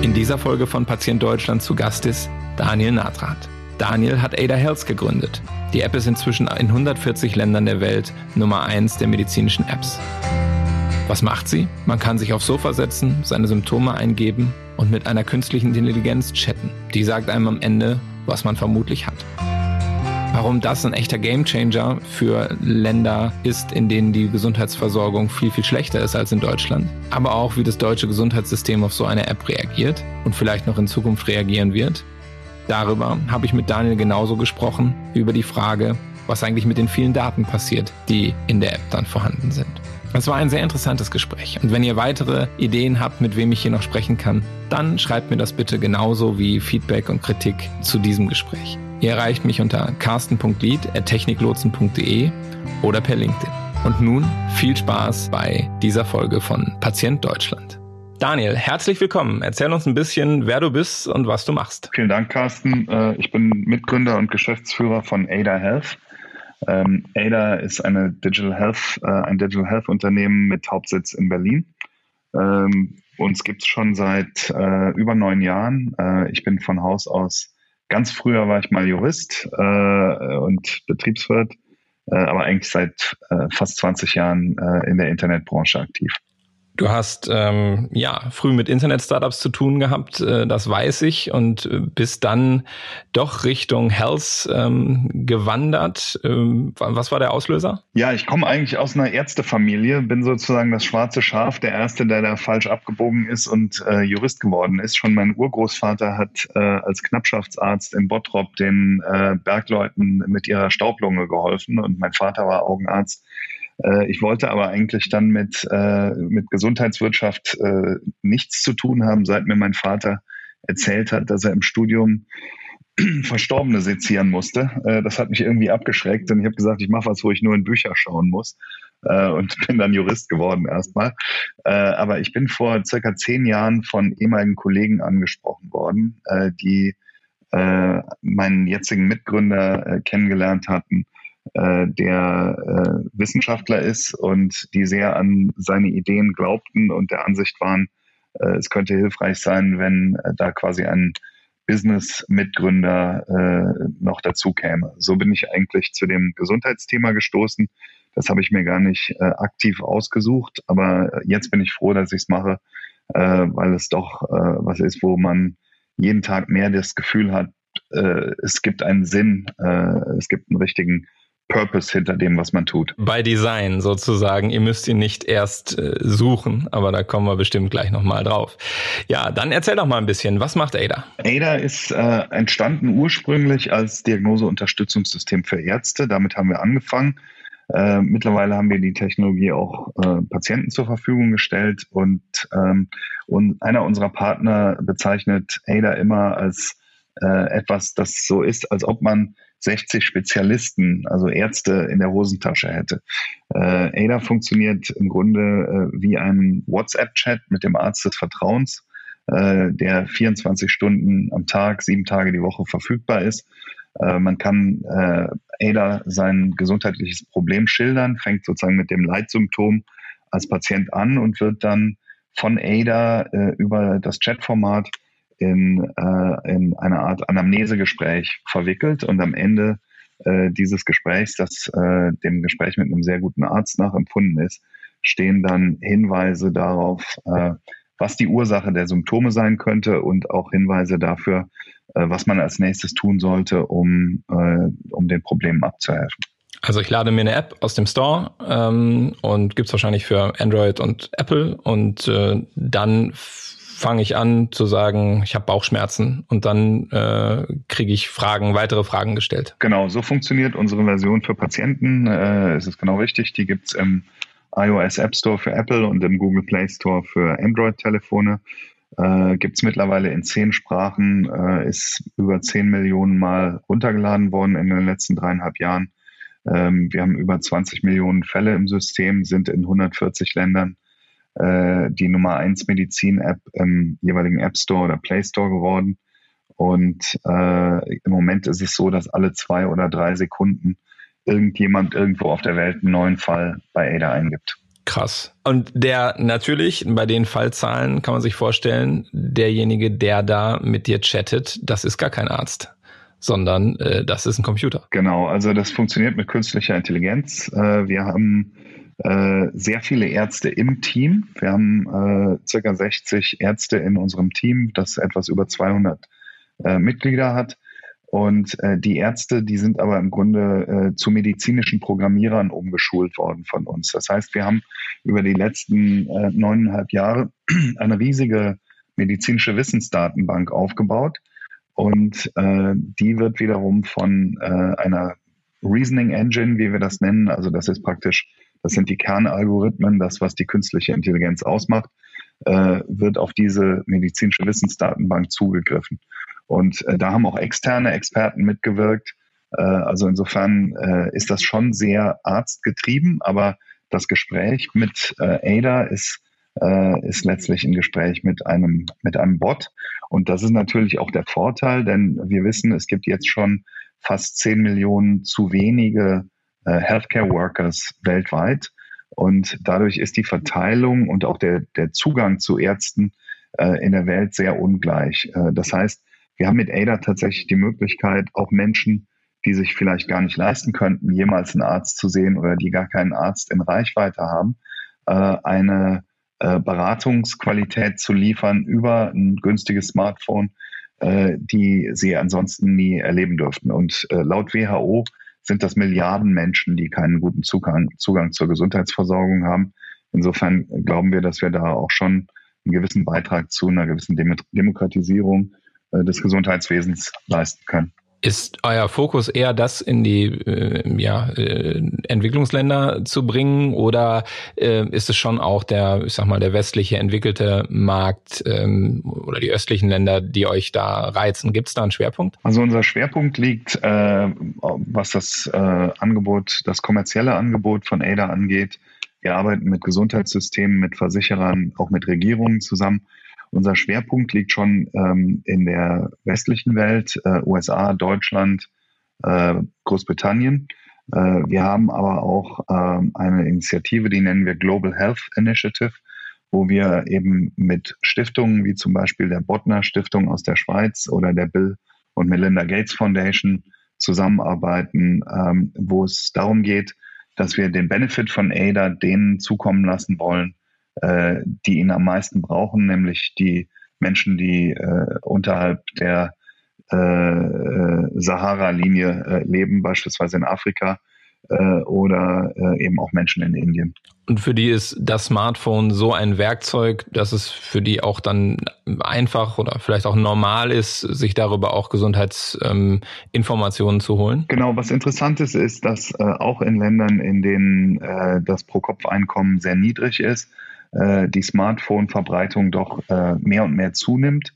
In dieser Folge von Patient Deutschland zu Gast ist Daniel Natrat. Daniel hat Ada Health gegründet. Die App ist inzwischen in 140 Ländern der Welt Nummer 1 der medizinischen Apps. Was macht sie? Man kann sich aufs Sofa setzen, seine Symptome eingeben und mit einer künstlichen Intelligenz chatten. Die sagt einem am Ende, was man vermutlich hat. Warum das ein echter Gamechanger für Länder ist, in denen die Gesundheitsversorgung viel, viel schlechter ist als in Deutschland. Aber auch, wie das deutsche Gesundheitssystem auf so eine App reagiert und vielleicht noch in Zukunft reagieren wird. Darüber habe ich mit Daniel genauso gesprochen wie über die Frage, was eigentlich mit den vielen Daten passiert, die in der App dann vorhanden sind. Es war ein sehr interessantes Gespräch. Und wenn ihr weitere Ideen habt, mit wem ich hier noch sprechen kann, dann schreibt mir das bitte genauso wie Feedback und Kritik zu diesem Gespräch. Ihr erreicht mich unter carsten.lied.techniklotsen.de oder per LinkedIn. Und nun viel Spaß bei dieser Folge von Patient Deutschland. Daniel, herzlich willkommen. Erzähl uns ein bisschen, wer du bist und was du machst. Vielen Dank, Carsten. Äh, ich bin Mitgründer und Geschäftsführer von Ada Health. Ähm, Ada ist eine Digital Health, äh, ein Digital Health Unternehmen mit Hauptsitz in Berlin. Ähm, uns gibt es schon seit äh, über neun Jahren. Ich bin von Haus aus, ganz früher war ich mal Jurist äh, und Betriebswirt, äh, aber eigentlich seit äh, fast 20 Jahren in der Internetbranche aktiv. Du hast ähm, ja früh mit Internet-Startups zu tun gehabt, äh, das weiß ich, und äh, bist dann doch Richtung Health ähm, gewandert. Ähm, was war der Auslöser? Ja, ich komme eigentlich aus einer Ärztefamilie, bin sozusagen das schwarze Schaf, der Erste, der da falsch abgebogen ist und äh, Jurist geworden ist. Schon mein Urgroßvater hat äh, als Knappschaftsarzt in Bottrop den äh, Bergleuten mit ihrer Staublunge geholfen und mein Vater war Augenarzt ich wollte aber eigentlich dann mit, äh, mit Gesundheitswirtschaft äh, nichts zu tun haben, seit mir mein Vater erzählt hat, dass er im Studium Verstorbene sezieren musste. Äh, das hat mich irgendwie abgeschreckt und ich habe gesagt, ich mache was, wo ich nur in Bücher schauen muss äh, und bin dann Jurist geworden erstmal. Äh, aber ich bin vor circa zehn Jahren von ehemaligen Kollegen angesprochen worden, äh, die äh, meinen jetzigen Mitgründer äh, kennengelernt hatten äh, der äh, Wissenschaftler ist und die sehr an seine Ideen glaubten und der Ansicht waren, äh, es könnte hilfreich sein, wenn äh, da quasi ein Business-Mitgründer äh, noch dazu käme. So bin ich eigentlich zu dem Gesundheitsthema gestoßen. Das habe ich mir gar nicht äh, aktiv ausgesucht, aber jetzt bin ich froh, dass ich es mache, äh, weil es doch äh, was ist, wo man jeden Tag mehr das Gefühl hat, äh, es gibt einen Sinn, äh, es gibt einen richtigen Purpose hinter dem, was man tut. Bei Design sozusagen. Ihr müsst ihn nicht erst äh, suchen, aber da kommen wir bestimmt gleich nochmal drauf. Ja, dann erzähl doch mal ein bisschen, was macht ADA? ADA ist äh, entstanden ursprünglich als Diagnoseunterstützungssystem für Ärzte. Damit haben wir angefangen. Äh, mittlerweile haben wir die Technologie auch äh, Patienten zur Verfügung gestellt und, ähm, und einer unserer Partner bezeichnet ADA immer als äh, etwas, das so ist, als ob man 60 Spezialisten, also Ärzte in der Hosentasche hätte. Äh, ADA funktioniert im Grunde äh, wie ein WhatsApp-Chat mit dem Arzt des Vertrauens, äh, der 24 Stunden am Tag, sieben Tage die Woche verfügbar ist. Äh, man kann äh, ADA sein gesundheitliches Problem schildern, fängt sozusagen mit dem Leitsymptom als Patient an und wird dann von ADA äh, über das Chatformat in, äh, in eine Art Anamnesegespräch verwickelt und am Ende äh, dieses Gesprächs, das äh, dem Gespräch mit einem sehr guten Arzt nachempfunden ist, stehen dann Hinweise darauf, äh, was die Ursache der Symptome sein könnte und auch Hinweise dafür, äh, was man als nächstes tun sollte, um, äh, um den Problemen abzuhelfen. Also ich lade mir eine App aus dem Store ähm, und gibt's wahrscheinlich für Android und Apple und äh, dann fange ich an zu sagen, ich habe Bauchschmerzen und dann äh, kriege ich Fragen, weitere Fragen gestellt. Genau, so funktioniert unsere Version für Patienten. Äh, es ist genau richtig, die gibt's im iOS App Store für Apple und im Google Play Store für Android-Telefone. Äh, Gibt mittlerweile in zehn Sprachen, äh, ist über zehn Millionen Mal runtergeladen worden in den letzten dreieinhalb Jahren. Ähm, wir haben über 20 Millionen Fälle im System, sind in 140 Ländern äh, die Nummer 1 Medizin-App im jeweiligen App Store oder Play Store geworden. Und äh, im Moment ist es so, dass alle zwei oder drei Sekunden irgendjemand irgendwo auf der Welt einen neuen Fall bei ADA eingibt. Krass. Und der natürlich, bei den Fallzahlen kann man sich vorstellen, derjenige, der da mit dir chattet, das ist gar kein Arzt sondern äh, das ist ein Computer. Genau, also das funktioniert mit künstlicher Intelligenz. Äh, wir haben äh, sehr viele Ärzte im Team. Wir haben äh, circa 60 Ärzte in unserem Team, das etwas über 200 äh, Mitglieder hat. Und äh, die Ärzte, die sind aber im Grunde äh, zu medizinischen Programmierern umgeschult worden von uns. Das heißt, wir haben über die letzten äh, neuneinhalb Jahre eine riesige medizinische Wissensdatenbank aufgebaut. Und äh, die wird wiederum von äh, einer Reasoning Engine, wie wir das nennen, also das ist praktisch, das sind die Kernalgorithmen, das, was die künstliche Intelligenz ausmacht, äh, wird auf diese medizinische Wissensdatenbank zugegriffen. Und äh, da haben auch externe Experten mitgewirkt. Äh, also insofern äh, ist das schon sehr arztgetrieben, aber das Gespräch mit äh, Ada ist, äh, ist letztlich ein Gespräch mit einem, mit einem Bot. Und das ist natürlich auch der Vorteil, denn wir wissen, es gibt jetzt schon fast 10 Millionen zu wenige Healthcare Workers weltweit. Und dadurch ist die Verteilung und auch der, der Zugang zu Ärzten äh, in der Welt sehr ungleich. Äh, das heißt, wir haben mit ADA tatsächlich die Möglichkeit, auch Menschen, die sich vielleicht gar nicht leisten könnten, jemals einen Arzt zu sehen oder die gar keinen Arzt in Reichweite haben, äh, eine äh, Beratungsqualität zu liefern über ein günstiges Smartphone, äh, die sie ansonsten nie erleben dürften. Und laut WHO sind das Milliarden Menschen, die keinen guten Zugang, Zugang zur Gesundheitsversorgung haben. Insofern glauben wir, dass wir da auch schon einen gewissen Beitrag zu einer gewissen Demokratisierung äh, des Gesundheitswesens leisten können. Ist euer Fokus eher das in die äh, ja, äh, Entwicklungsländer zu bringen oder äh, ist es schon auch der, ich sag mal, der westliche entwickelte Markt ähm, oder die östlichen Länder, die euch da reizen? Gibt es da einen Schwerpunkt? Also unser Schwerpunkt liegt, äh, was das äh, Angebot, das kommerzielle Angebot von ADA angeht. Wir arbeiten mit Gesundheitssystemen, mit Versicherern, auch mit Regierungen zusammen unser Schwerpunkt liegt schon ähm, in der westlichen Welt, äh, USA, Deutschland, äh, Großbritannien. Äh, wir haben aber auch ähm, eine Initiative, die nennen wir Global Health Initiative, wo wir eben mit Stiftungen wie zum Beispiel der Bottner Stiftung aus der Schweiz oder der Bill und Melinda Gates Foundation zusammenarbeiten, ähm, wo es darum geht, dass wir den Benefit von ADA denen zukommen lassen wollen, äh, die ihn am meisten brauchen, nämlich die Menschen, die äh, unterhalb der äh, äh Sahara-Linie äh, leben, beispielsweise in Afrika äh, oder eben auch Menschen in Indien. Und für die ist das Smartphone so ein Werkzeug, dass es für die auch dann einfach oder vielleicht auch normal ist, sich darüber auch Gesundheitsinformationen ähm, zu holen? Genau, was interessant ist, ist, dass äh, auch in Ländern, in denen äh, das Pro-Kopf-Einkommen sehr niedrig ist, äh, die Smartphone-Verbreitung doch äh, mehr und mehr zunimmt.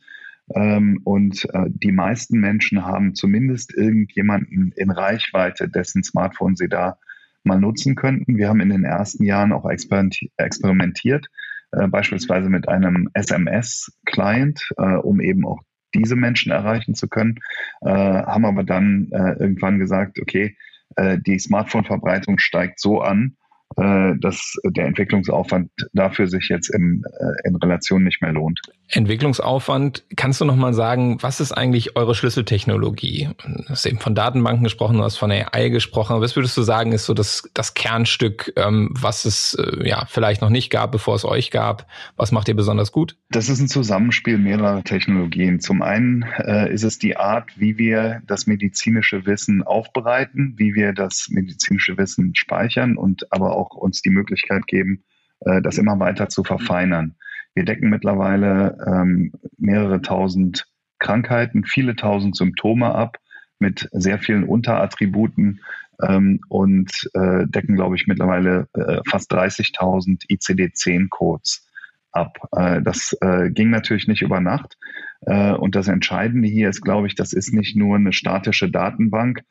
Ähm, und äh, die meisten Menschen haben zumindest irgendjemanden in Reichweite, dessen Smartphone sie da mal nutzen könnten. Wir haben in den ersten Jahren auch experimentiert, äh, beispielsweise mit einem SMS-Client, äh, um eben auch diese Menschen erreichen zu können, äh, haben aber dann äh, irgendwann gesagt, okay, äh, die Smartphone-Verbreitung steigt so an, dass der Entwicklungsaufwand dafür sich jetzt in, äh, in Relation nicht mehr lohnt. Entwicklungsaufwand, kannst du nochmal sagen, was ist eigentlich eure Schlüsseltechnologie? Du hast eben von Datenbanken gesprochen, du hast von AI gesprochen. Was würdest du sagen, ist so das, das Kernstück, ähm, was es äh, ja vielleicht noch nicht gab, bevor es euch gab? Was macht ihr besonders gut? Das ist ein Zusammenspiel mehrerer Technologien. Zum einen äh, ist es die Art, wie wir das medizinische Wissen aufbereiten, wie wir das medizinische Wissen speichern und aber auch uns die Möglichkeit geben, äh, das immer weiter zu verfeinern. Wir decken mittlerweile ähm, mehrere tausend Krankheiten, viele tausend Symptome ab mit sehr vielen Unterattributen ähm, und äh, decken, glaube ich, mittlerweile äh, fast 30.000 ICD-10-Codes ab. Äh, das äh, ging natürlich nicht über Nacht. Äh, und das Entscheidende hier ist, glaube ich, das ist nicht nur eine statische Datenbank,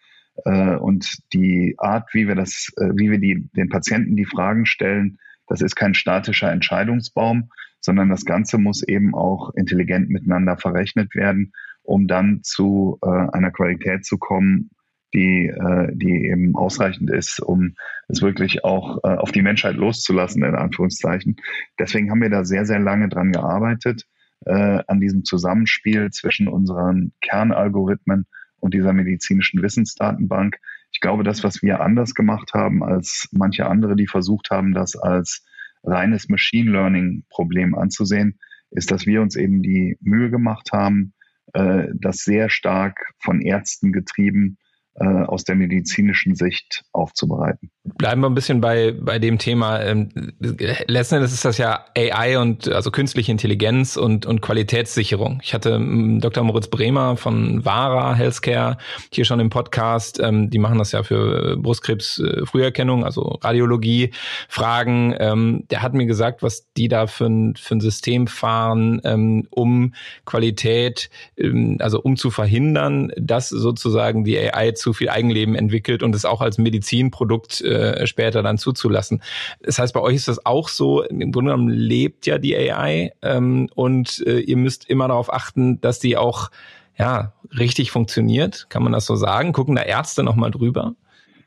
äh, und die Art, wie wir das, äh, wie wir die, den Patienten die Fragen stellen, das ist kein statischer Entscheidungsbaum, sondern das Ganze muss eben auch intelligent miteinander verrechnet werden, um dann zu äh, einer Qualität zu kommen, die, äh, die eben ausreichend ist, um es wirklich auch äh, auf die Menschheit loszulassen, in Anführungszeichen. Deswegen haben wir da sehr, sehr lange dran gearbeitet, äh, an diesem Zusammenspiel zwischen unseren Kernalgorithmen und dieser medizinischen Wissensdatenbank. Ich glaube, das, was wir anders gemacht haben als manche andere, die versucht haben, das als reines Machine Learning Problem anzusehen, ist, dass wir uns eben die Mühe gemacht haben, äh, das sehr stark von Ärzten getrieben aus der medizinischen Sicht aufzubereiten. Bleiben wir ein bisschen bei, bei dem Thema. Ähm, letzten Endes ist das ja AI und also künstliche Intelligenz und, und Qualitätssicherung. Ich hatte ähm, Dr. Moritz Bremer von Vara Healthcare hier schon im Podcast. Ähm, die machen das ja für Brustkrebs-Früherkennung, also Radiologie, Fragen. Der hat mir gesagt, was die da für ein, für ein System fahren, um Qualität, also um zu verhindern, dass sozusagen die AI zu viel Eigenleben entwickelt und es auch als Medizinprodukt äh, später dann zuzulassen. Das heißt, bei euch ist das auch so, im Grunde genommen lebt ja die AI ähm, und äh, ihr müsst immer darauf achten, dass die auch ja, richtig funktioniert. Kann man das so sagen? Gucken da Ärzte nochmal drüber?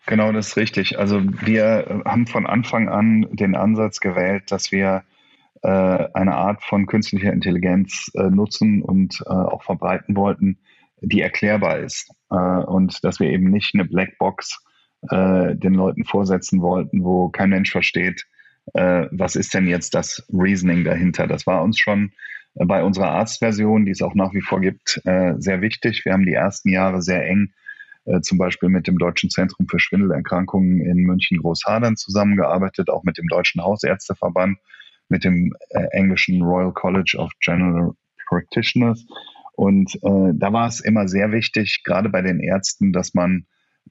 Genau, das ist richtig. Also wir haben von Anfang an den Ansatz gewählt, dass wir äh, eine Art von künstlicher Intelligenz äh, nutzen und äh, auch verbreiten wollten, die erklärbar ist. Äh, und dass wir eben nicht eine Blackbox äh, den Leuten vorsetzen wollten, wo kein Mensch versteht, äh, was ist denn jetzt das Reasoning dahinter. Das war uns schon bei unserer Arztversion, die es auch nach wie vor gibt, äh, sehr wichtig. Wir haben die ersten Jahre sehr eng äh, zum Beispiel mit dem Deutschen Zentrum für Schwindelerkrankungen in München Großhadern zusammengearbeitet, auch mit dem Deutschen Hausärzteverband, mit dem äh, englischen Royal College of General Practitioners und äh, da war es immer sehr wichtig, gerade bei den Ärzten, dass man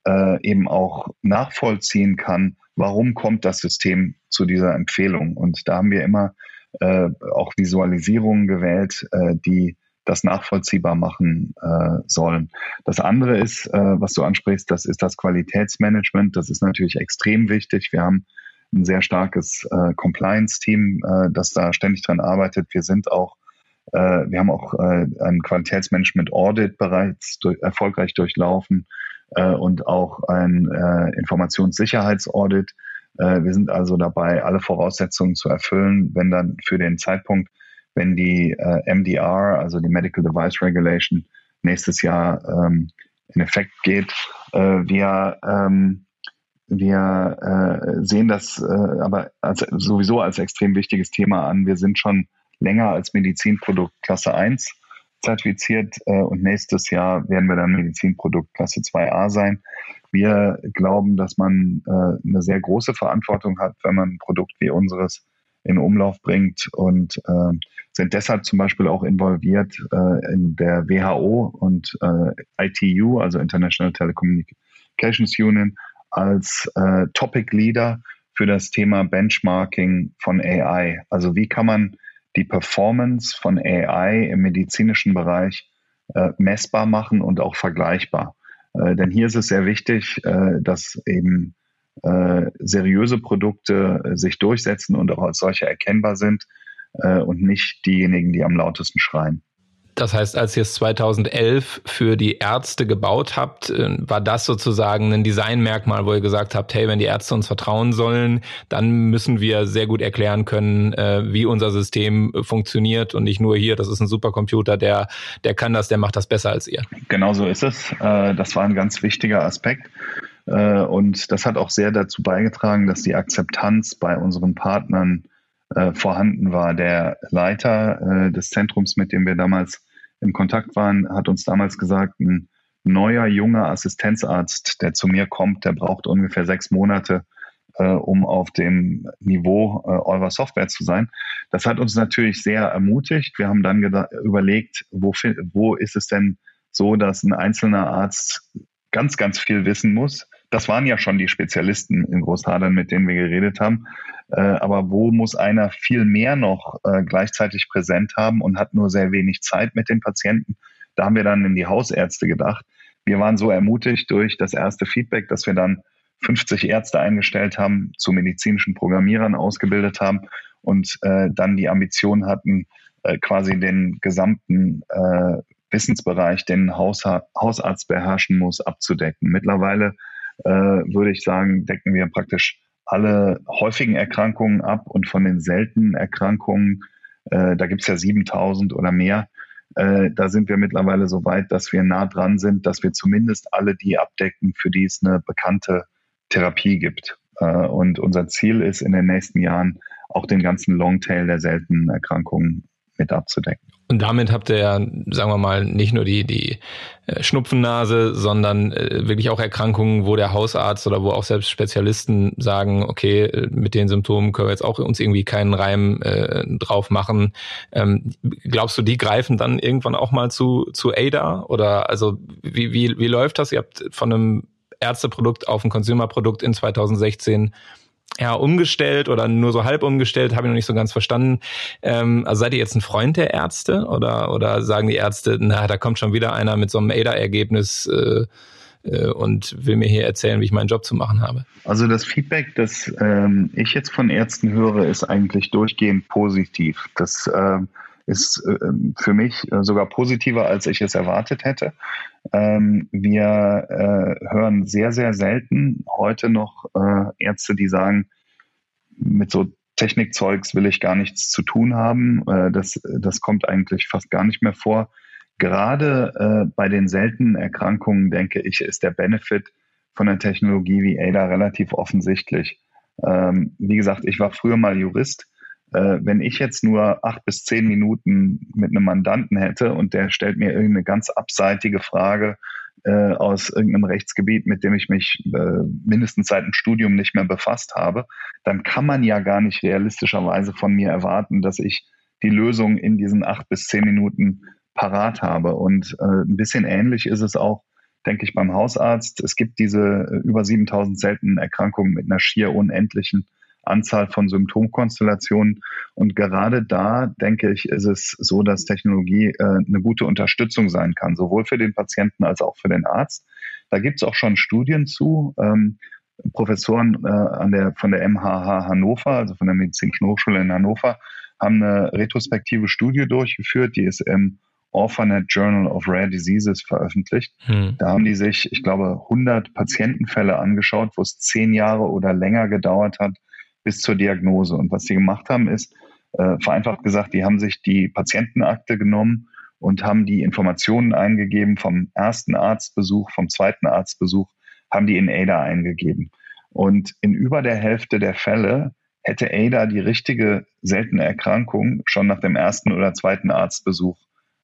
äh, eben auch nachvollziehen kann, warum kommt das System zu dieser Empfehlung. Und da haben wir immer äh, auch Visualisierungen gewählt, äh, die das nachvollziehbar machen äh, sollen. Das andere ist, äh, was du ansprichst, das ist das Qualitätsmanagement. Das ist natürlich extrem wichtig. Wir haben ein sehr starkes äh, Compliance-Team, äh, das da ständig dran arbeitet. Wir sind auch wir haben auch äh, ein Qualitätsmanagement-Audit bereits durch, erfolgreich durchlaufen äh, und auch ein Informationssicherheitsaudit. wir sind also dabei, alle Voraussetzungen zu erfüllen, wenn dann für den Zeitpunkt, wenn die MDR, also die Medical Device Regulation, nächstes Jahr ähm, in Effekt geht. wir ähm, wir äh, sehen das äh, aber als, sowieso als extrem wichtiges Thema an. Wir sind schon länger als Medizinprodukt Klasse 1 zertifiziert äh, und nächstes Jahr werden wir dann Medizinprodukt Klasse 2a sein. Wir glauben, dass man äh, eine sehr große Verantwortung hat, wenn man ein Produkt wie unseres in Umlauf bringt und äh, sind deshalb zum Beispiel auch involviert äh, in der WHO und äh, ITU, also International Telecommunications Union, als äh, Topic Leader für das Thema Benchmarking von AI. Also wie kann man die Performance von AI im medizinischen Bereich äh, messbar machen und auch vergleichbar. Äh, denn hier ist es sehr wichtig, äh, dass eben äh, seriöse Produkte äh, sich durchsetzen und auch als solche erkennbar sind äh, und nicht diejenigen, die am lautesten schreien. Das heißt, als ihr es 2011 für die Ärzte gebaut habt, äh, war das sozusagen ein Designmerkmal, wo ihr gesagt habt, hey, wenn die Ärzte uns vertrauen sollen, dann müssen wir sehr gut erklären können, äh, wie unser System funktioniert und nicht nur hier, das ist ein Supercomputer, der, der kann das, der macht das besser als ihr. Genau so ist es. Äh, das war ein ganz wichtiger Aspekt. Und das hat auch sehr dazu beigetragen, dass die Akzeptanz bei unseren Partnern äh, vorhanden war. Der Leiter äh, des Zentrums, mit dem wir damals im Kontakt waren, hat uns damals gesagt, ein neuer junger Assistenzarzt, der zu mir kommt, der braucht ungefähr sechs Monate, äh, um auf dem Niveau äh, eurer Software zu sein. Das hat uns natürlich sehr ermutigt. Wir haben dann überlegt, wo, wo ist es denn so, dass ein einzelner Arzt ganz, ganz viel wissen muss. Das waren ja schon die Spezialisten in Großhadern, mit denen wir geredet haben. Äh, aber wo muss einer viel mehr noch äh, gleichzeitig präsent haben und hat nur sehr wenig Zeit mit den Patienten? Da haben wir dann in die Hausärzte gedacht. Wir waren so ermutigt durch das erste Feedback, dass wir dann 50 Ärzte eingestellt haben, zu medizinischen Programmierern ausgebildet haben und äh, dann die Ambition hatten, äh, quasi den gesamten äh, Wissensbereich, den Hausha Hausarzt beherrschen muss, abzudecken. Mittlerweile äh, würde ich sagen, decken wir praktisch alle häufigen Erkrankungen ab und von den seltenen Erkrankungen, äh, da gibt es ja 7000 oder mehr, äh, da sind wir mittlerweile so weit, dass wir nah dran sind, dass wir zumindest alle die abdecken, für die es eine bekannte Therapie gibt. Äh, und unser Ziel ist in den nächsten Jahren auch den ganzen Longtail der seltenen Erkrankungen mit abzudecken. Und damit habt ihr ja, sagen wir mal, nicht nur die, die äh, Schnupfennase, sondern äh, wirklich auch Erkrankungen, wo der Hausarzt oder wo auch selbst Spezialisten sagen, okay, äh, mit den Symptomen können wir jetzt auch uns irgendwie keinen Reim äh, drauf machen. Ähm, glaubst du, die greifen dann irgendwann auch mal zu, zu ADA? Oder also wie, wie, wie läuft das? Ihr habt von einem Ärzteprodukt auf ein Consumerprodukt in 2016 ja, umgestellt oder nur so halb umgestellt, habe ich noch nicht so ganz verstanden. Ähm, also seid ihr jetzt ein Freund der Ärzte oder, oder sagen die Ärzte, na, da kommt schon wieder einer mit so einem ADA-Ergebnis äh, äh, und will mir hier erzählen, wie ich meinen Job zu machen habe? Also das Feedback, das ähm, ich jetzt von Ärzten höre, ist eigentlich durchgehend positiv. Das ähm, ist äh, für mich äh, sogar positiver, als ich es erwartet hätte. Ähm, wir äh, hören sehr, sehr selten heute noch äh, Ärzte, die sagen, mit so Technikzeugs will ich gar nichts zu tun haben. Das, das kommt eigentlich fast gar nicht mehr vor. Gerade bei den seltenen Erkrankungen, denke ich, ist der Benefit von der Technologie wie ADA relativ offensichtlich. Ähm, wie gesagt, ich war früher mal Jurist äh, wenn ich jetzt nur acht bis zehn Minuten mit einem Mandanten hätte und der stellt mir irgendeine ganz abseitige Frage äh, aus irgendeinem Rechtsgebiet, mit dem ich mich äh, mindestens seit dem Studium nicht mehr befasst habe, dann kann man ja gar nicht realistischerweise von mir erwarten, dass ich die Lösung in diesen acht bis zehn Minuten parat habe. Und äh, ein bisschen ähnlich ist es auch, denke ich, beim Hausarzt. Es gibt diese äh, über 7000 seltenen Erkrankungen mit einer schier unendlichen Anzahl von Symptomkonstellationen. Und gerade da, denke ich, ist es so, dass Technologie äh, eine gute Unterstützung sein kann, sowohl für den Patienten als auch für den Arzt. Da gibt es auch schon Studien zu. Ähm, Professoren äh, an der, von der MHH Hannover, also von der Medizinischen Hochschule in Hannover, haben eine retrospektive Studie durchgeführt, die ist im Orphanet Journal of Rare Diseases veröffentlicht. Hm. Da haben die sich, ich glaube, 100 Patientenfälle angeschaut, wo es zehn Jahre oder länger gedauert hat, bis zur Diagnose. Und was sie gemacht haben, ist, äh, vereinfacht gesagt, die haben sich die Patientenakte genommen und haben die Informationen eingegeben vom ersten Arztbesuch, vom zweiten Arztbesuch, haben die in ADA eingegeben. Und in über der Hälfte der Fälle hätte ADA die richtige seltene Erkrankung schon nach dem ersten oder zweiten Arztbesuch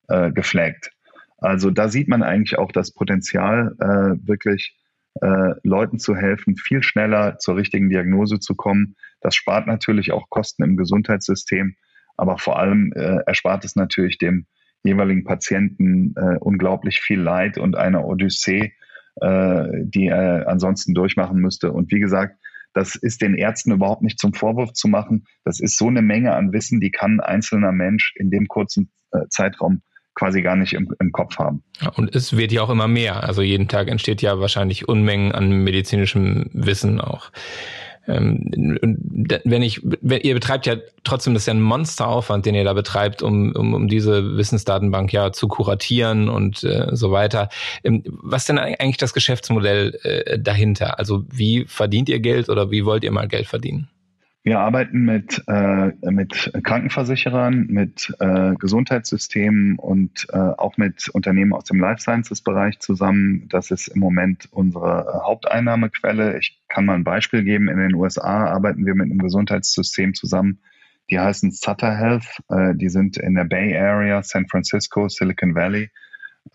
äh, geflaggt. Also da sieht man eigentlich auch das Potenzial, äh, wirklich äh, Leuten zu helfen, viel schneller zur richtigen Diagnose zu kommen. Das spart natürlich auch Kosten im Gesundheitssystem, aber vor allem äh, erspart es natürlich dem jeweiligen Patienten äh, unglaublich viel Leid und eine Odyssee, äh, die er ansonsten durchmachen müsste. Und wie gesagt, das ist den Ärzten überhaupt nicht zum Vorwurf zu machen. Das ist so eine Menge an Wissen, die kann ein einzelner Mensch in dem kurzen äh, Zeitraum quasi gar nicht im, im Kopf haben. Und es wird ja auch immer mehr. Also jeden Tag entsteht ja wahrscheinlich Unmengen an medizinischem Wissen auch. Ähm, wenn ich, wenn, ihr betreibt ja trotzdem, das ist ja ein Monsteraufwand, den ihr da betreibt, um, um, um diese Wissensdatenbank ja zu kuratieren und äh, so weiter. Ähm, was denn eigentlich das Geschäftsmodell äh, dahinter? Also wie verdient ihr Geld oder wie wollt ihr mal Geld verdienen? Wir arbeiten mit, äh, mit Krankenversicherern, mit äh, Gesundheitssystemen und äh, auch mit Unternehmen aus dem Life Sciences Bereich zusammen. Das ist im Moment unsere äh, Haupteinnahmequelle. Ich kann mal ein Beispiel geben. In den USA arbeiten wir mit einem Gesundheitssystem zusammen. Die heißen Sutter Health. Äh, die sind in der Bay Area, San Francisco, Silicon Valley.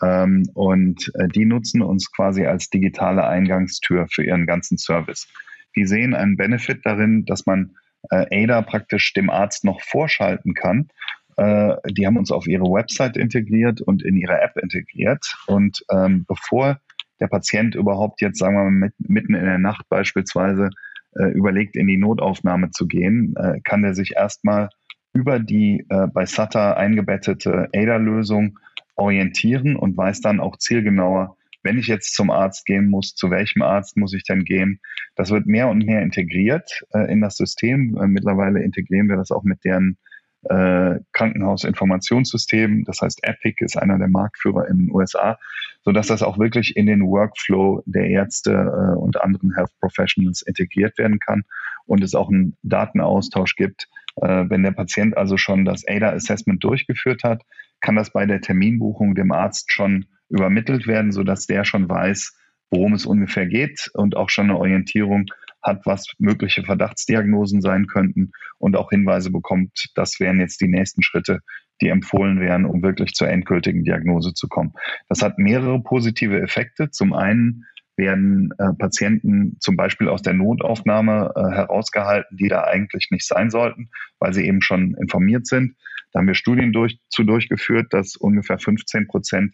Ähm, und äh, die nutzen uns quasi als digitale Eingangstür für ihren ganzen Service die sehen einen Benefit darin, dass man äh, ADA praktisch dem Arzt noch vorschalten kann. Äh, die haben uns auf ihre Website integriert und in ihre App integriert. Und ähm, bevor der Patient überhaupt jetzt, sagen wir mal, mit, mitten in der Nacht beispielsweise äh, überlegt, in die Notaufnahme zu gehen, äh, kann er sich erstmal über die äh, bei SATA eingebettete ADA-Lösung orientieren und weiß dann auch zielgenauer, wenn ich jetzt zum Arzt gehen muss, zu welchem Arzt muss ich denn gehen? Das wird mehr und mehr integriert äh, in das System. Äh, mittlerweile integrieren wir das auch mit deren äh, Krankenhausinformationssystem. Das heißt, Epic ist einer der Marktführer in den USA, so dass das auch wirklich in den Workflow der Ärzte äh, und anderen Health Professionals integriert werden kann und es auch einen Datenaustausch gibt. Äh, wenn der Patient also schon das ADA-Assessment durchgeführt hat, kann das bei der Terminbuchung dem Arzt schon übermittelt werden, so dass der schon weiß, worum es ungefähr geht und auch schon eine Orientierung hat, was mögliche Verdachtsdiagnosen sein könnten und auch Hinweise bekommt, das wären jetzt die nächsten Schritte, die empfohlen wären, um wirklich zur endgültigen Diagnose zu kommen. Das hat mehrere positive Effekte. Zum einen werden äh, Patienten zum Beispiel aus der Notaufnahme äh, herausgehalten, die da eigentlich nicht sein sollten, weil sie eben schon informiert sind. Da haben wir Studien durch, zu durchgeführt, dass ungefähr 15 Prozent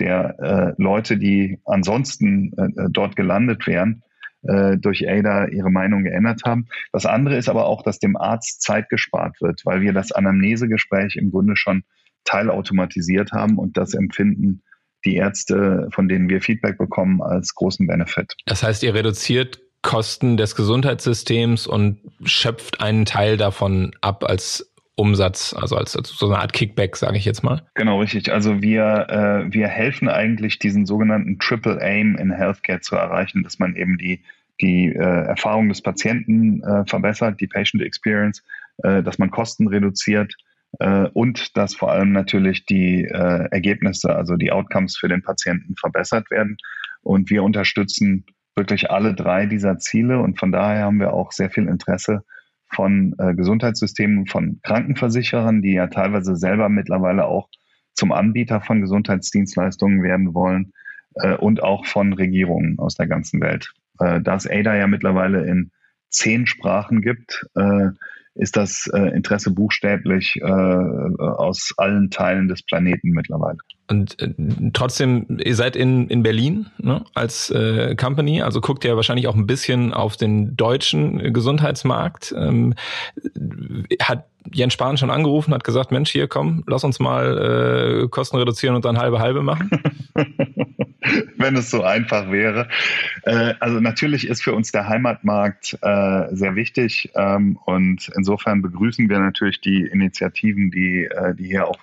der äh, Leute, die ansonsten äh, äh dort gelandet wären, äh, durch ADA ihre Meinung geändert haben. Das andere ist aber auch, dass dem Arzt Zeit gespart wird, weil wir das Anamnesegespräch im Grunde schon teilautomatisiert haben und das empfinden die Ärzte, von denen wir Feedback bekommen, als großen Benefit. Das heißt, ihr reduziert Kosten des Gesundheitssystems und schöpft einen Teil davon ab als Umsatz, also als, als so eine Art Kickback, sage ich jetzt mal. Genau, richtig. Also wir, äh, wir helfen eigentlich diesen sogenannten Triple Aim in Healthcare zu erreichen, dass man eben die, die äh, Erfahrung des Patienten äh, verbessert, die Patient Experience, äh, dass man Kosten reduziert äh, und dass vor allem natürlich die äh, Ergebnisse, also die Outcomes für den Patienten verbessert werden. Und wir unterstützen wirklich alle drei dieser Ziele und von daher haben wir auch sehr viel Interesse von äh, Gesundheitssystemen, von Krankenversicherern, die ja teilweise selber mittlerweile auch zum Anbieter von Gesundheitsdienstleistungen werden wollen äh, und auch von Regierungen aus der ganzen Welt. Äh, da es ADA ja mittlerweile in zehn Sprachen gibt, äh, ist das äh, Interesse buchstäblich äh, aus allen Teilen des Planeten mittlerweile. Und äh, trotzdem, ihr seid in, in Berlin ne, als äh, Company, also guckt ihr wahrscheinlich auch ein bisschen auf den deutschen Gesundheitsmarkt. Ähm, hat Jens Spahn schon angerufen, hat gesagt, Mensch, hier komm, lass uns mal äh, Kosten reduzieren und dann halbe halbe machen? wenn es so einfach wäre. Äh, also natürlich ist für uns der Heimatmarkt äh, sehr wichtig ähm, und insofern begrüßen wir natürlich die Initiativen, die, äh, die hier auch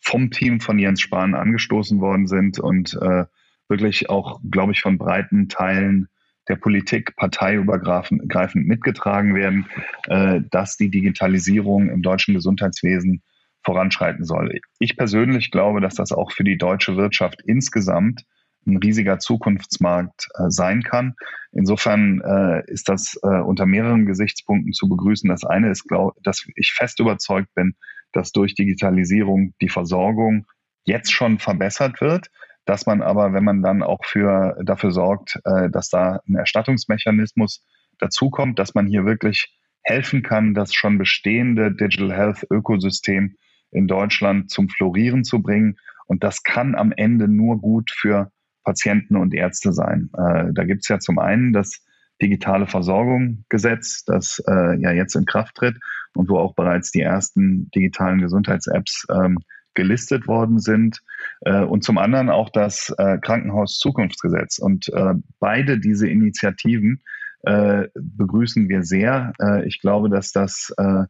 vom Team von Jens Spahn angestoßen worden sind und äh, wirklich auch, glaube ich, von breiten Teilen der Politik parteiübergreifend mitgetragen werden, äh, dass die Digitalisierung im deutschen Gesundheitswesen voranschreiten soll. Ich persönlich glaube, dass das auch für die deutsche Wirtschaft insgesamt ein riesiger Zukunftsmarkt äh, sein kann. Insofern äh, ist das äh, unter mehreren Gesichtspunkten zu begrüßen. Das eine ist, glaub, dass ich fest überzeugt bin, dass durch Digitalisierung die Versorgung jetzt schon verbessert wird, dass man aber, wenn man dann auch für, dafür sorgt, äh, dass da ein Erstattungsmechanismus dazukommt, dass man hier wirklich helfen kann, das schon bestehende Digital Health Ökosystem in Deutschland zum Florieren zu bringen. Und das kann am Ende nur gut für Patienten und Ärzte sein. Äh, da gibt es ja zum einen das digitale Versorgung Gesetz, das äh, ja jetzt in Kraft tritt und wo auch bereits die ersten digitalen Gesundheits-Apps ähm, gelistet worden sind. Äh, und zum anderen auch das äh, Krankenhaus-Zukunftsgesetz. Und äh, beide diese Initiativen äh, begrüßen wir sehr. Äh, ich glaube, dass das äh,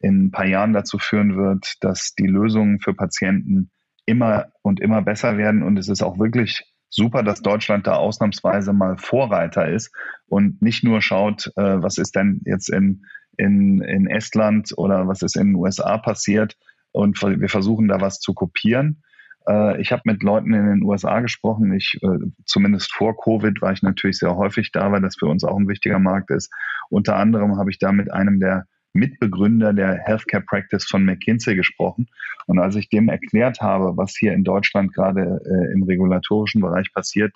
in ein paar Jahren dazu führen wird, dass die Lösungen für Patienten immer und immer besser werden. Und es ist auch wirklich super, dass Deutschland da ausnahmsweise mal Vorreiter ist und nicht nur schaut, was ist denn jetzt in, in, in Estland oder was ist in den USA passiert und wir versuchen da was zu kopieren. Äh, ich habe mit Leuten in den USA gesprochen. Ich, äh, zumindest vor Covid, war ich natürlich sehr häufig da, weil das für uns auch ein wichtiger Markt ist. Unter anderem habe ich da mit einem der Mitbegründer der Healthcare Practice von McKinsey gesprochen. Und als ich dem erklärt habe, was hier in Deutschland gerade äh, im regulatorischen Bereich passiert,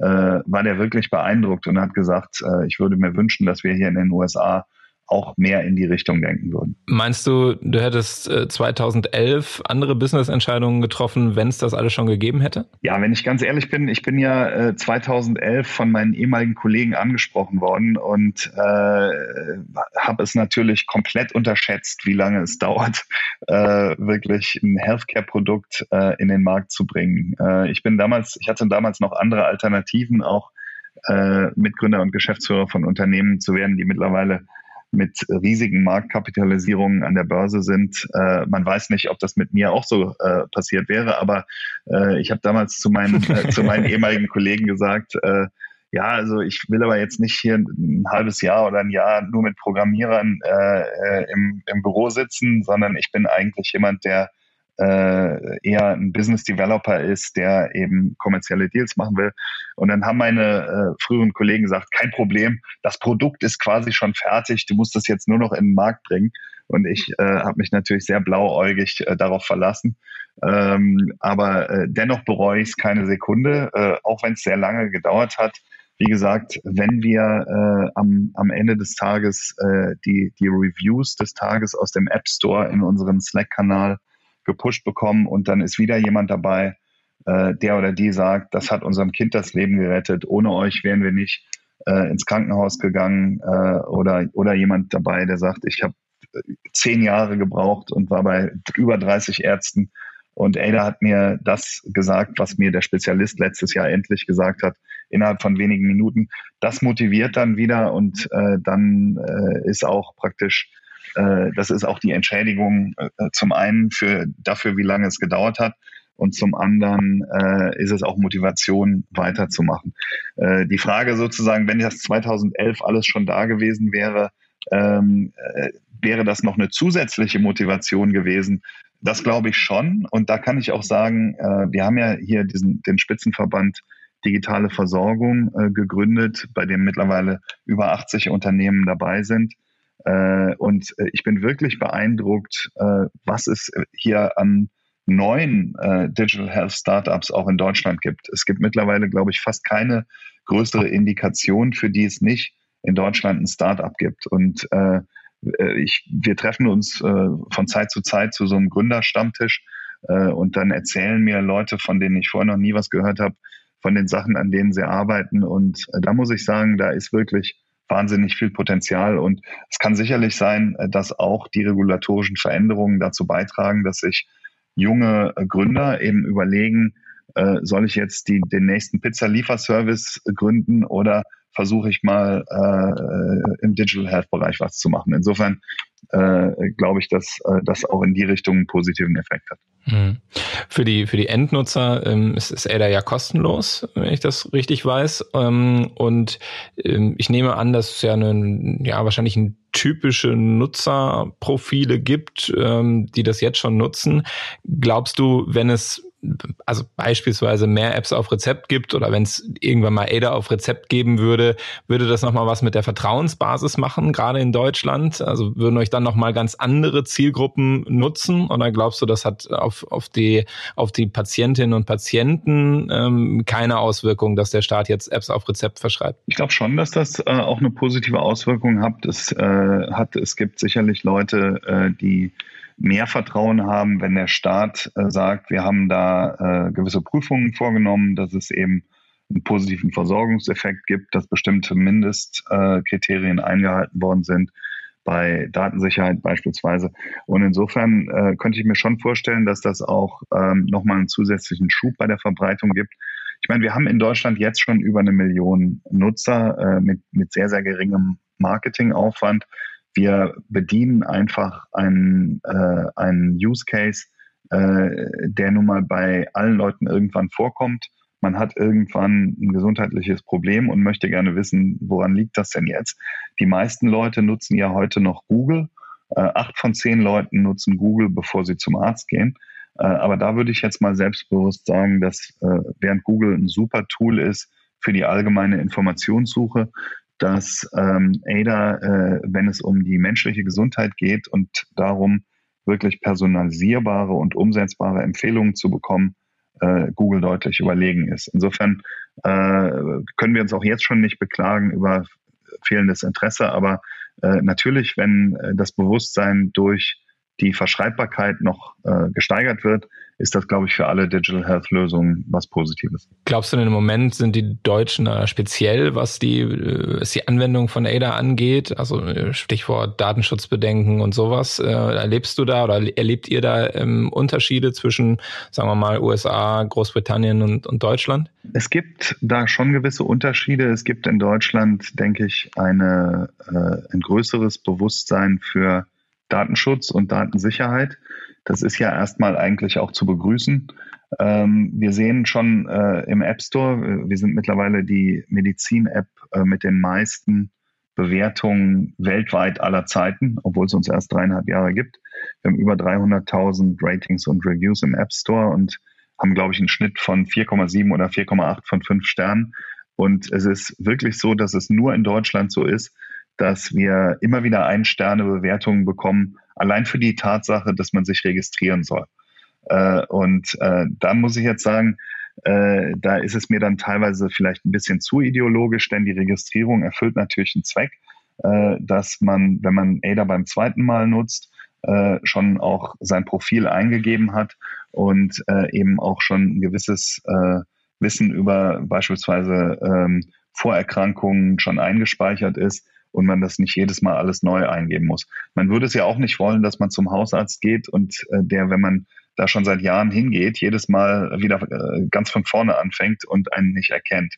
war der wirklich beeindruckt und hat gesagt, ich würde mir wünschen, dass wir hier in den USA auch mehr in die Richtung denken würden. Meinst du, du hättest 2011 äh, andere Business-Entscheidungen getroffen, wenn es das alles schon gegeben hätte? Ja, wenn ich ganz ehrlich bin, ich bin ja 2011 äh, von meinen ehemaligen Kollegen angesprochen worden und äh, habe es natürlich komplett unterschätzt, wie lange es dauert, äh, wirklich ein Healthcare-Produkt äh, in den Markt zu bringen. Äh, ich bin damals, ich hatte damals noch andere Alternativen, auch Mitgründer und Geschäftsführer von Unternehmen zu werden, die mittlerweile mit riesigen Marktkapitalisierungen an der Börse sind. Äh, man weiß nicht, ob das mit mir auch so äh, passiert wäre, aber äh, ich habe damals zu meinen, äh, zu meinen ehemaligen Kollegen gesagt, äh, ja, also ich will aber jetzt nicht hier ein halbes Jahr oder ein Jahr nur mit Programmierern äh, im, im Büro sitzen, sondern ich bin eigentlich jemand, der äh, eher ein Business Developer ist, der eben kommerzielle Deals machen will. Und dann haben meine äh, früheren Kollegen gesagt, kein Problem, das Produkt ist quasi schon fertig, du musst das jetzt nur noch in den Markt bringen. Und ich äh, habe mich natürlich sehr blauäugig äh, darauf verlassen. Ähm, aber äh, dennoch bereue ich es keine Sekunde, äh, auch wenn es sehr lange gedauert hat. Wie gesagt, wenn wir äh, am, am Ende des Tages äh, die, die Reviews des Tages aus dem App Store in unseren Slack-Kanal gepusht bekommen und dann ist wieder jemand dabei, äh, der oder die sagt, das hat unserem Kind das Leben gerettet, ohne euch wären wir nicht äh, ins Krankenhaus gegangen äh, oder, oder jemand dabei, der sagt, ich habe zehn Jahre gebraucht und war bei über 30 Ärzten. Und Ada hat mir das gesagt, was mir der Spezialist letztes Jahr endlich gesagt hat, innerhalb von wenigen Minuten. Das motiviert dann wieder und äh, dann äh, ist auch praktisch, äh, das ist auch die Entschädigung äh, zum einen für dafür, wie lange es gedauert hat. Und zum anderen äh, ist es auch Motivation, weiterzumachen. Äh, die Frage sozusagen, wenn das 2011 alles schon da gewesen wäre, ähm, äh, wäre das noch eine zusätzliche Motivation gewesen? Das glaube ich schon. Und da kann ich auch sagen, äh, wir haben ja hier diesen, den Spitzenverband Digitale Versorgung äh, gegründet, bei dem mittlerweile über 80 Unternehmen dabei sind. Äh, und äh, ich bin wirklich beeindruckt, äh, was es hier an neuen Digital Health Startups auch in Deutschland gibt. Es gibt mittlerweile, glaube ich, fast keine größere Indikation, für die es nicht in Deutschland ein Startup gibt. Und ich, wir treffen uns von Zeit zu Zeit zu so einem Gründerstammtisch und dann erzählen mir Leute, von denen ich vorher noch nie was gehört habe, von den Sachen, an denen sie arbeiten. Und da muss ich sagen, da ist wirklich wahnsinnig viel Potenzial. Und es kann sicherlich sein, äh, dass auch die regulatorischen Veränderungen dazu beitragen, dass sich junge äh, Gründer eben überlegen, äh, soll ich jetzt die, den nächsten Pizza-Lieferservice gründen oder versuche ich mal äh, im Digital Health Bereich was zu machen. Insofern äh, glaube ich, dass äh, das auch in die Richtung einen positiven Effekt hat. Mhm. Für die, für die Endnutzer ähm, ist, ist ADA ja kostenlos, wenn ich das richtig weiß. Ähm, und ähm, ich nehme an, dass es ja, einen, ja wahrscheinlich ein typische Nutzerprofile gibt, ähm, die das jetzt schon nutzen. Glaubst du, wenn es also beispielsweise mehr Apps auf Rezept gibt oder wenn es irgendwann mal Ada auf Rezept geben würde, würde das nochmal was mit der Vertrauensbasis machen, gerade in Deutschland? Also würden euch dann nochmal ganz andere Zielgruppen nutzen? Oder glaubst du, das hat auf, auf, die, auf die Patientinnen und Patienten ähm, keine Auswirkung, dass der Staat jetzt Apps auf Rezept verschreibt? Ich glaube schon, dass das äh, auch eine positive Auswirkung hat. Es, äh, hat. es gibt sicherlich Leute, äh, die mehr Vertrauen haben, wenn der Staat äh, sagt, wir haben da äh, gewisse Prüfungen vorgenommen, dass es eben einen positiven Versorgungseffekt gibt, dass bestimmte Mindestkriterien äh, eingehalten worden sind, bei Datensicherheit beispielsweise. Und insofern äh, könnte ich mir schon vorstellen, dass das auch ähm, nochmal einen zusätzlichen Schub bei der Verbreitung gibt. Ich meine, wir haben in Deutschland jetzt schon über eine Million Nutzer äh, mit, mit sehr, sehr geringem Marketingaufwand. Wir bedienen einfach einen, äh, einen Use Case, äh, der nun mal bei allen Leuten irgendwann vorkommt. Man hat irgendwann ein gesundheitliches Problem und möchte gerne wissen, woran liegt das denn jetzt? Die meisten Leute nutzen ja heute noch Google. Äh, acht von zehn Leuten nutzen Google, bevor sie zum Arzt gehen. Äh, aber da würde ich jetzt mal selbstbewusst sagen, dass äh, während Google ein super Tool ist für die allgemeine Informationssuche, dass ähm, ADA, äh, wenn es um die menschliche Gesundheit geht und darum, wirklich personalisierbare und umsetzbare Empfehlungen zu bekommen, äh, Google deutlich überlegen ist. Insofern äh, können wir uns auch jetzt schon nicht beklagen über fehlendes Interesse, aber äh, natürlich, wenn äh, das Bewusstsein durch die Verschreibbarkeit noch äh, gesteigert wird, ist das, glaube ich, für alle Digital Health Lösungen was Positives. Glaubst du denn im Moment sind die Deutschen äh, speziell, was die, äh, was die Anwendung von ADA angeht? Also äh, Stichwort Datenschutzbedenken und sowas. Äh, erlebst du da oder erlebt ihr da ähm, Unterschiede zwischen, sagen wir mal, USA, Großbritannien und, und Deutschland? Es gibt da schon gewisse Unterschiede. Es gibt in Deutschland, denke ich, eine, äh, ein größeres Bewusstsein für Datenschutz und Datensicherheit. Das ist ja erstmal eigentlich auch zu begrüßen. Ähm, wir sehen schon äh, im App Store, wir sind mittlerweile die Medizin-App äh, mit den meisten Bewertungen weltweit aller Zeiten, obwohl es uns erst dreieinhalb Jahre gibt. Wir haben über 300.000 Ratings und Reviews im App Store und haben, glaube ich, einen Schnitt von 4,7 oder 4,8 von 5 Sternen. Und es ist wirklich so, dass es nur in Deutschland so ist, dass wir immer wieder Ein-Sterne-Bewertungen bekommen, allein für die Tatsache, dass man sich registrieren soll. Äh, und äh, da muss ich jetzt sagen, äh, da ist es mir dann teilweise vielleicht ein bisschen zu ideologisch, denn die Registrierung erfüllt natürlich einen Zweck, äh, dass man, wenn man ADA beim zweiten Mal nutzt, äh, schon auch sein Profil eingegeben hat und äh, eben auch schon ein gewisses Wissen über beispielsweise ähm, Vorerkrankungen schon eingespeichert ist und man das nicht jedes Mal alles neu eingeben muss. Man würde es ja auch nicht wollen, dass man zum Hausarzt geht und äh, der, wenn man da schon seit Jahren hingeht, jedes Mal wieder äh, ganz von vorne anfängt und einen nicht erkennt.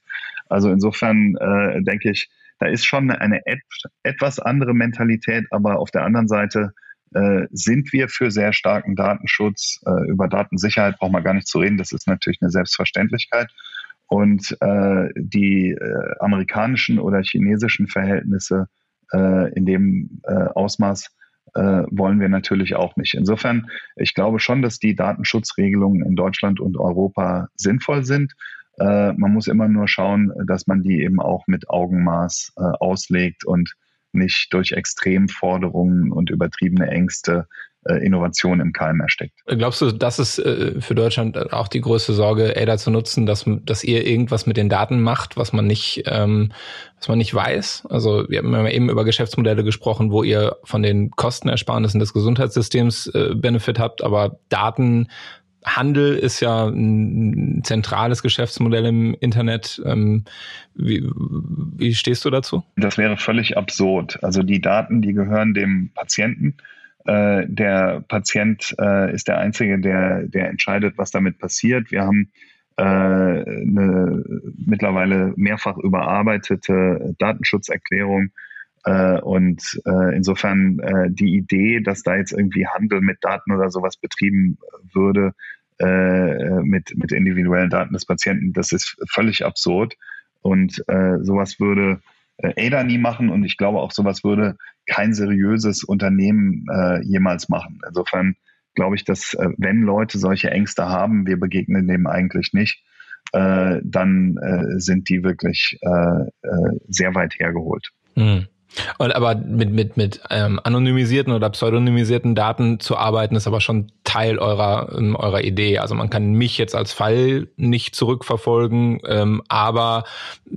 Also insofern äh, denke ich, da ist schon eine et etwas andere Mentalität, aber auf der anderen Seite äh, sind wir für sehr starken Datenschutz. Äh, über Datensicherheit braucht man gar nicht zu reden, das ist natürlich eine Selbstverständlichkeit. Und äh, die äh, amerikanischen oder chinesischen Verhältnisse äh, in dem äh, Ausmaß äh, wollen wir natürlich auch nicht. Insofern, ich glaube schon, dass die Datenschutzregelungen in Deutschland und Europa sinnvoll sind. Äh, man muss immer nur schauen, dass man die eben auch mit Augenmaß äh, auslegt und nicht durch Extremforderungen und übertriebene Ängste Innovation im Keim erstickt. Glaubst du, das ist äh, für Deutschland auch die größte Sorge, ADA zu nutzen, dass, dass ihr irgendwas mit den Daten macht, was man nicht, ähm, was man nicht weiß? Also wir haben ja eben über Geschäftsmodelle gesprochen, wo ihr von den Kostenersparnissen des Gesundheitssystems äh, Benefit habt, aber Datenhandel ist ja ein zentrales Geschäftsmodell im Internet. Ähm, wie, wie stehst du dazu? Das wäre völlig absurd. Also die Daten, die gehören dem Patienten äh, der Patient äh, ist der Einzige, der, der entscheidet, was damit passiert. Wir haben äh, eine mittlerweile mehrfach überarbeitete Datenschutzerklärung. Äh, und äh, insofern die Idee, dass da jetzt irgendwie Handel mit Daten oder sowas betrieben würde, mit, mit individuellen Daten des Patienten, das ist völlig absurd. Und sowas würde ADA nie machen und ich glaube auch sowas würde kein seriöses Unternehmen äh, jemals machen. Insofern glaube ich, dass äh, wenn Leute solche Ängste haben, wir begegnen dem eigentlich nicht, äh, dann äh, sind die wirklich äh, äh, sehr weit hergeholt. Mhm. Und aber mit, mit, mit ähm, anonymisierten oder pseudonymisierten Daten zu arbeiten, ist aber schon Teil eurer, ähm, eurer Idee. Also man kann mich jetzt als Fall nicht zurückverfolgen, ähm, aber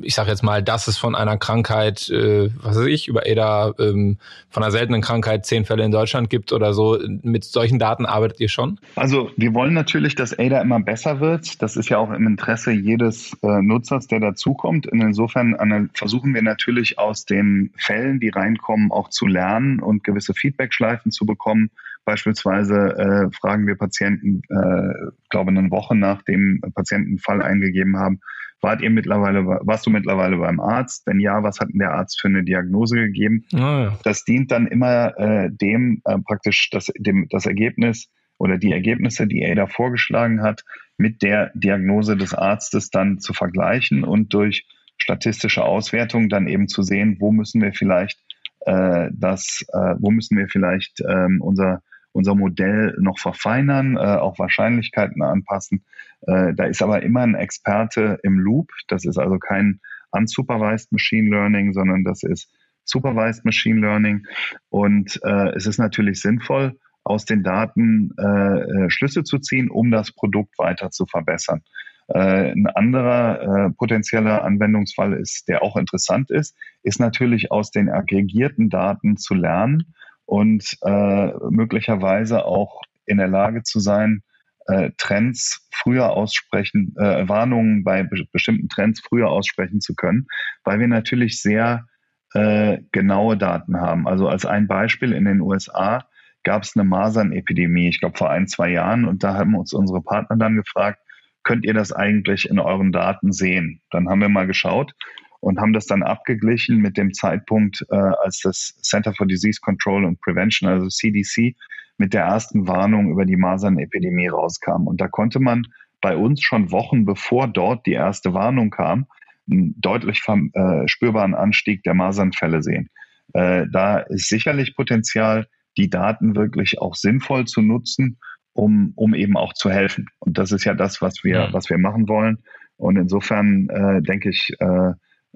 ich sage jetzt mal, dass es von einer Krankheit, äh, was weiß ich, über EDA, ähm, von einer seltenen Krankheit zehn Fälle in Deutschland gibt oder so, mit solchen Daten arbeitet ihr schon? Also wir wollen natürlich, dass ADA immer besser wird. Das ist ja auch im Interesse jedes äh, Nutzers, der dazukommt. Insofern versuchen wir natürlich aus den Fällen Fällen, die reinkommen, auch zu lernen und gewisse Feedbackschleifen zu bekommen. Beispielsweise äh, fragen wir Patienten, äh, glaube eine Woche nach dem Patienten einen Fall eingegeben haben, wart ihr mittlerweile, warst du mittlerweile beim Arzt? Wenn ja, was hat denn der Arzt für eine Diagnose gegeben? Oh ja. Das dient dann immer äh, dem äh, praktisch das, dem, das Ergebnis oder die Ergebnisse, die ADA vorgeschlagen hat, mit der Diagnose des Arztes dann zu vergleichen und durch statistische Auswertung dann eben zu sehen, wo müssen wir vielleicht äh, das, äh, wo müssen wir vielleicht ähm, unser unser Modell noch verfeinern, äh, auch Wahrscheinlichkeiten anpassen. Äh, da ist aber immer ein Experte im Loop. Das ist also kein unsupervised Machine Learning, sondern das ist supervised Machine Learning. Und äh, es ist natürlich sinnvoll, aus den Daten äh, äh Schlüsse zu ziehen, um das Produkt weiter zu verbessern. Äh, ein anderer äh, potenzieller Anwendungsfall ist, der auch interessant ist, ist natürlich aus den aggregierten Daten zu lernen und äh, möglicherweise auch in der Lage zu sein, äh, Trends früher aussprechen, äh, Warnungen bei be bestimmten Trends früher aussprechen zu können, weil wir natürlich sehr äh, genaue Daten haben. Also als ein Beispiel in den USA gab es eine Masernepidemie, ich glaube vor ein, zwei Jahren, und da haben uns unsere Partner dann gefragt, könnt ihr das eigentlich in euren Daten sehen? Dann haben wir mal geschaut und haben das dann abgeglichen mit dem Zeitpunkt, äh, als das Center for Disease Control and Prevention, also CDC, mit der ersten Warnung über die Masernepidemie rauskam. Und da konnte man bei uns schon Wochen bevor dort die erste Warnung kam, einen deutlich äh, spürbaren Anstieg der Masernfälle sehen. Äh, da ist sicherlich Potenzial, die Daten wirklich auch sinnvoll zu nutzen, um, um eben auch zu helfen. Und das ist ja das, was wir, was wir machen wollen. Und insofern äh, denke ich, äh,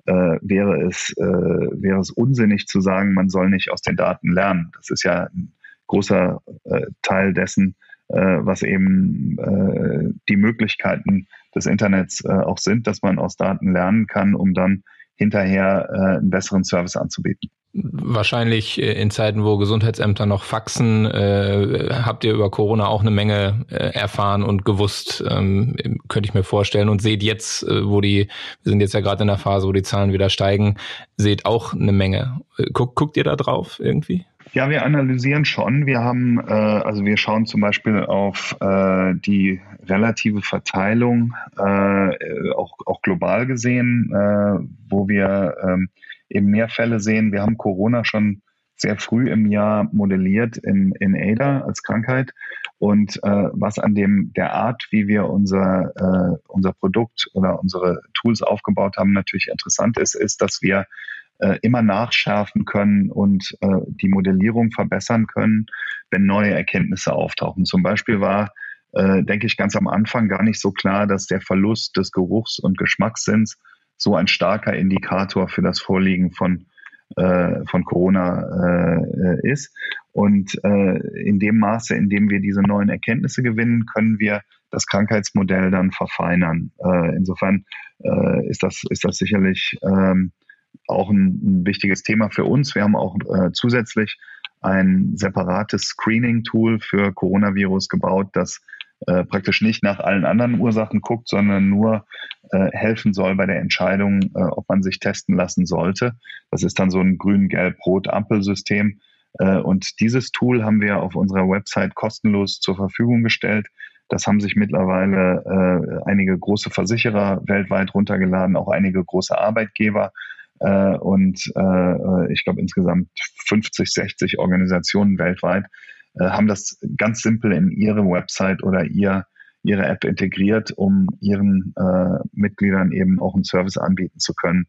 äh, wäre, es, äh, wäre es unsinnig zu sagen, man soll nicht aus den Daten lernen. Das ist ja ein großer äh, Teil dessen, äh, was eben äh, die Möglichkeiten des Internets äh, auch sind, dass man aus Daten lernen kann, um dann hinterher äh, einen besseren Service anzubieten. Wahrscheinlich äh, in Zeiten, wo Gesundheitsämter noch faxen, äh, habt ihr über Corona auch eine Menge äh, erfahren und gewusst, ähm, könnte ich mir vorstellen. Und seht jetzt, äh, wo die, wir sind jetzt ja gerade in der Phase, wo die Zahlen wieder steigen, seht auch eine Menge. Äh, guckt, guckt ihr da drauf irgendwie? Ja, wir analysieren schon. Wir haben, äh, also wir schauen zum Beispiel auf äh, die relative Verteilung, äh, auch, auch global gesehen, äh, wo wir ähm, eben mehr Fälle sehen. Wir haben Corona schon sehr früh im Jahr modelliert in, in ADA als Krankheit. Und äh, was an dem der Art, wie wir unser, äh, unser Produkt oder unsere Tools aufgebaut haben, natürlich interessant ist, ist, dass wir äh, immer nachschärfen können und äh, die Modellierung verbessern können, wenn neue Erkenntnisse auftauchen. Zum Beispiel war, äh, denke ich, ganz am Anfang gar nicht so klar, dass der Verlust des Geruchs- und Geschmackssinns so ein starker Indikator für das Vorliegen von, äh, von Corona äh, ist. Und äh, in dem Maße, in dem wir diese neuen Erkenntnisse gewinnen, können wir das Krankheitsmodell dann verfeinern. Äh, insofern äh, ist, das, ist das sicherlich ähm, auch ein, ein, wichtiges Thema für uns. Wir haben auch äh, zusätzlich ein separates Screening-Tool für Coronavirus gebaut, das äh, praktisch nicht nach allen anderen Ursachen guckt, sondern nur äh, helfen soll bei der Entscheidung, äh, ob man sich testen lassen sollte. Das ist dann so ein grün-gelb-rot-Ampelsystem. Äh, und dieses Tool haben wir auf unserer Website kostenlos zur Verfügung gestellt. Das haben sich mittlerweile äh, einige große Versicherer weltweit runtergeladen, auch einige große Arbeitgeber. Äh, und äh, ich glaube insgesamt 50, 60 Organisationen weltweit äh, haben das ganz simpel in ihre Website oder ihr, ihre App integriert, um ihren äh, Mitgliedern eben auch einen Service anbieten zu können,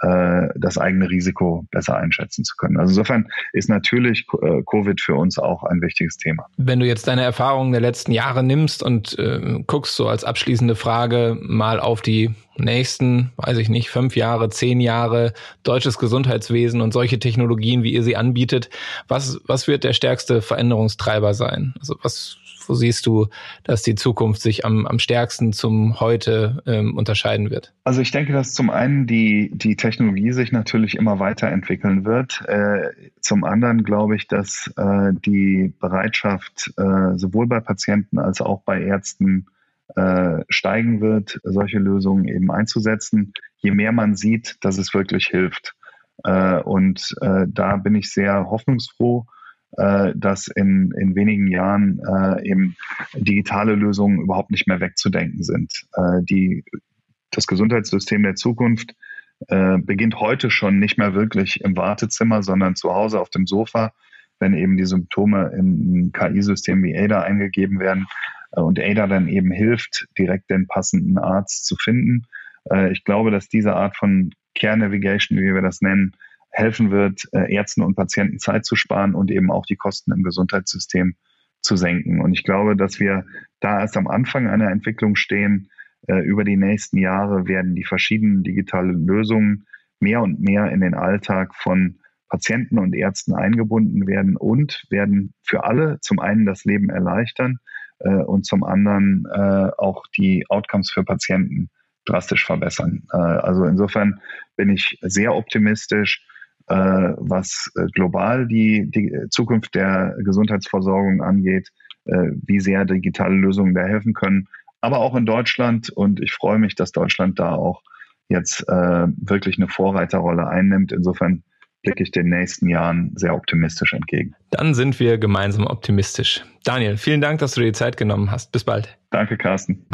äh, das eigene Risiko besser einschätzen zu können. Also insofern ist natürlich äh, Covid für uns auch ein wichtiges Thema. Wenn du jetzt deine Erfahrungen der letzten Jahre nimmst und äh, guckst so als abschließende Frage mal auf die nächsten, weiß ich nicht, fünf Jahre, zehn Jahre deutsches Gesundheitswesen und solche Technologien, wie ihr sie anbietet, was, was wird der stärkste Veränderungstreiber sein? Also was wo siehst du, dass die Zukunft sich am, am stärksten zum heute ähm, unterscheiden wird? Also ich denke, dass zum einen die, die Technologie sich natürlich immer weiterentwickeln wird. Äh, zum anderen glaube ich, dass äh, die Bereitschaft äh, sowohl bei Patienten als auch bei Ärzten äh, steigen wird, solche Lösungen eben einzusetzen, je mehr man sieht, dass es wirklich hilft. Äh, und äh, da bin ich sehr hoffnungsfroh äh, dass in, in wenigen Jahren äh, eben digitale Lösungen überhaupt nicht mehr wegzudenken sind. Äh, die, das Gesundheitssystem der Zukunft äh, beginnt heute schon nicht mehr wirklich im Wartezimmer, sondern zu Hause auf dem Sofa, wenn eben die Symptome in ein KI-System wie ADA eingegeben werden äh, und ADA dann eben hilft, direkt den passenden Arzt zu finden. Äh, ich glaube, dass diese Art von Care Navigation, wie wir das nennen, helfen wird, äh, Ärzten und Patienten Zeit zu sparen und eben auch die Kosten im Gesundheitssystem zu senken. Und ich glaube, dass wir da erst am Anfang einer Entwicklung stehen. Äh, über die nächsten Jahre werden die verschiedenen digitalen Lösungen mehr und mehr in den Alltag von Patienten und Ärzten eingebunden werden und werden für alle zum einen das Leben erleichtern äh, und zum anderen auch die Outcomes für Patienten drastisch verbessern. also insofern bin ich sehr optimistisch äh, was äh, global die, die Zukunft der Gesundheitsversorgung angeht, äh, wie sehr digitale Lösungen da helfen können, aber auch in Deutschland. Und ich freue mich, dass Deutschland da auch jetzt äh, wirklich eine Vorreiterrolle einnimmt. Insofern blicke ich den nächsten Jahren sehr optimistisch entgegen. Dann sind wir gemeinsam optimistisch. Daniel, vielen Dank, dass du dir die Zeit genommen hast. Bis bald. Danke, Carsten.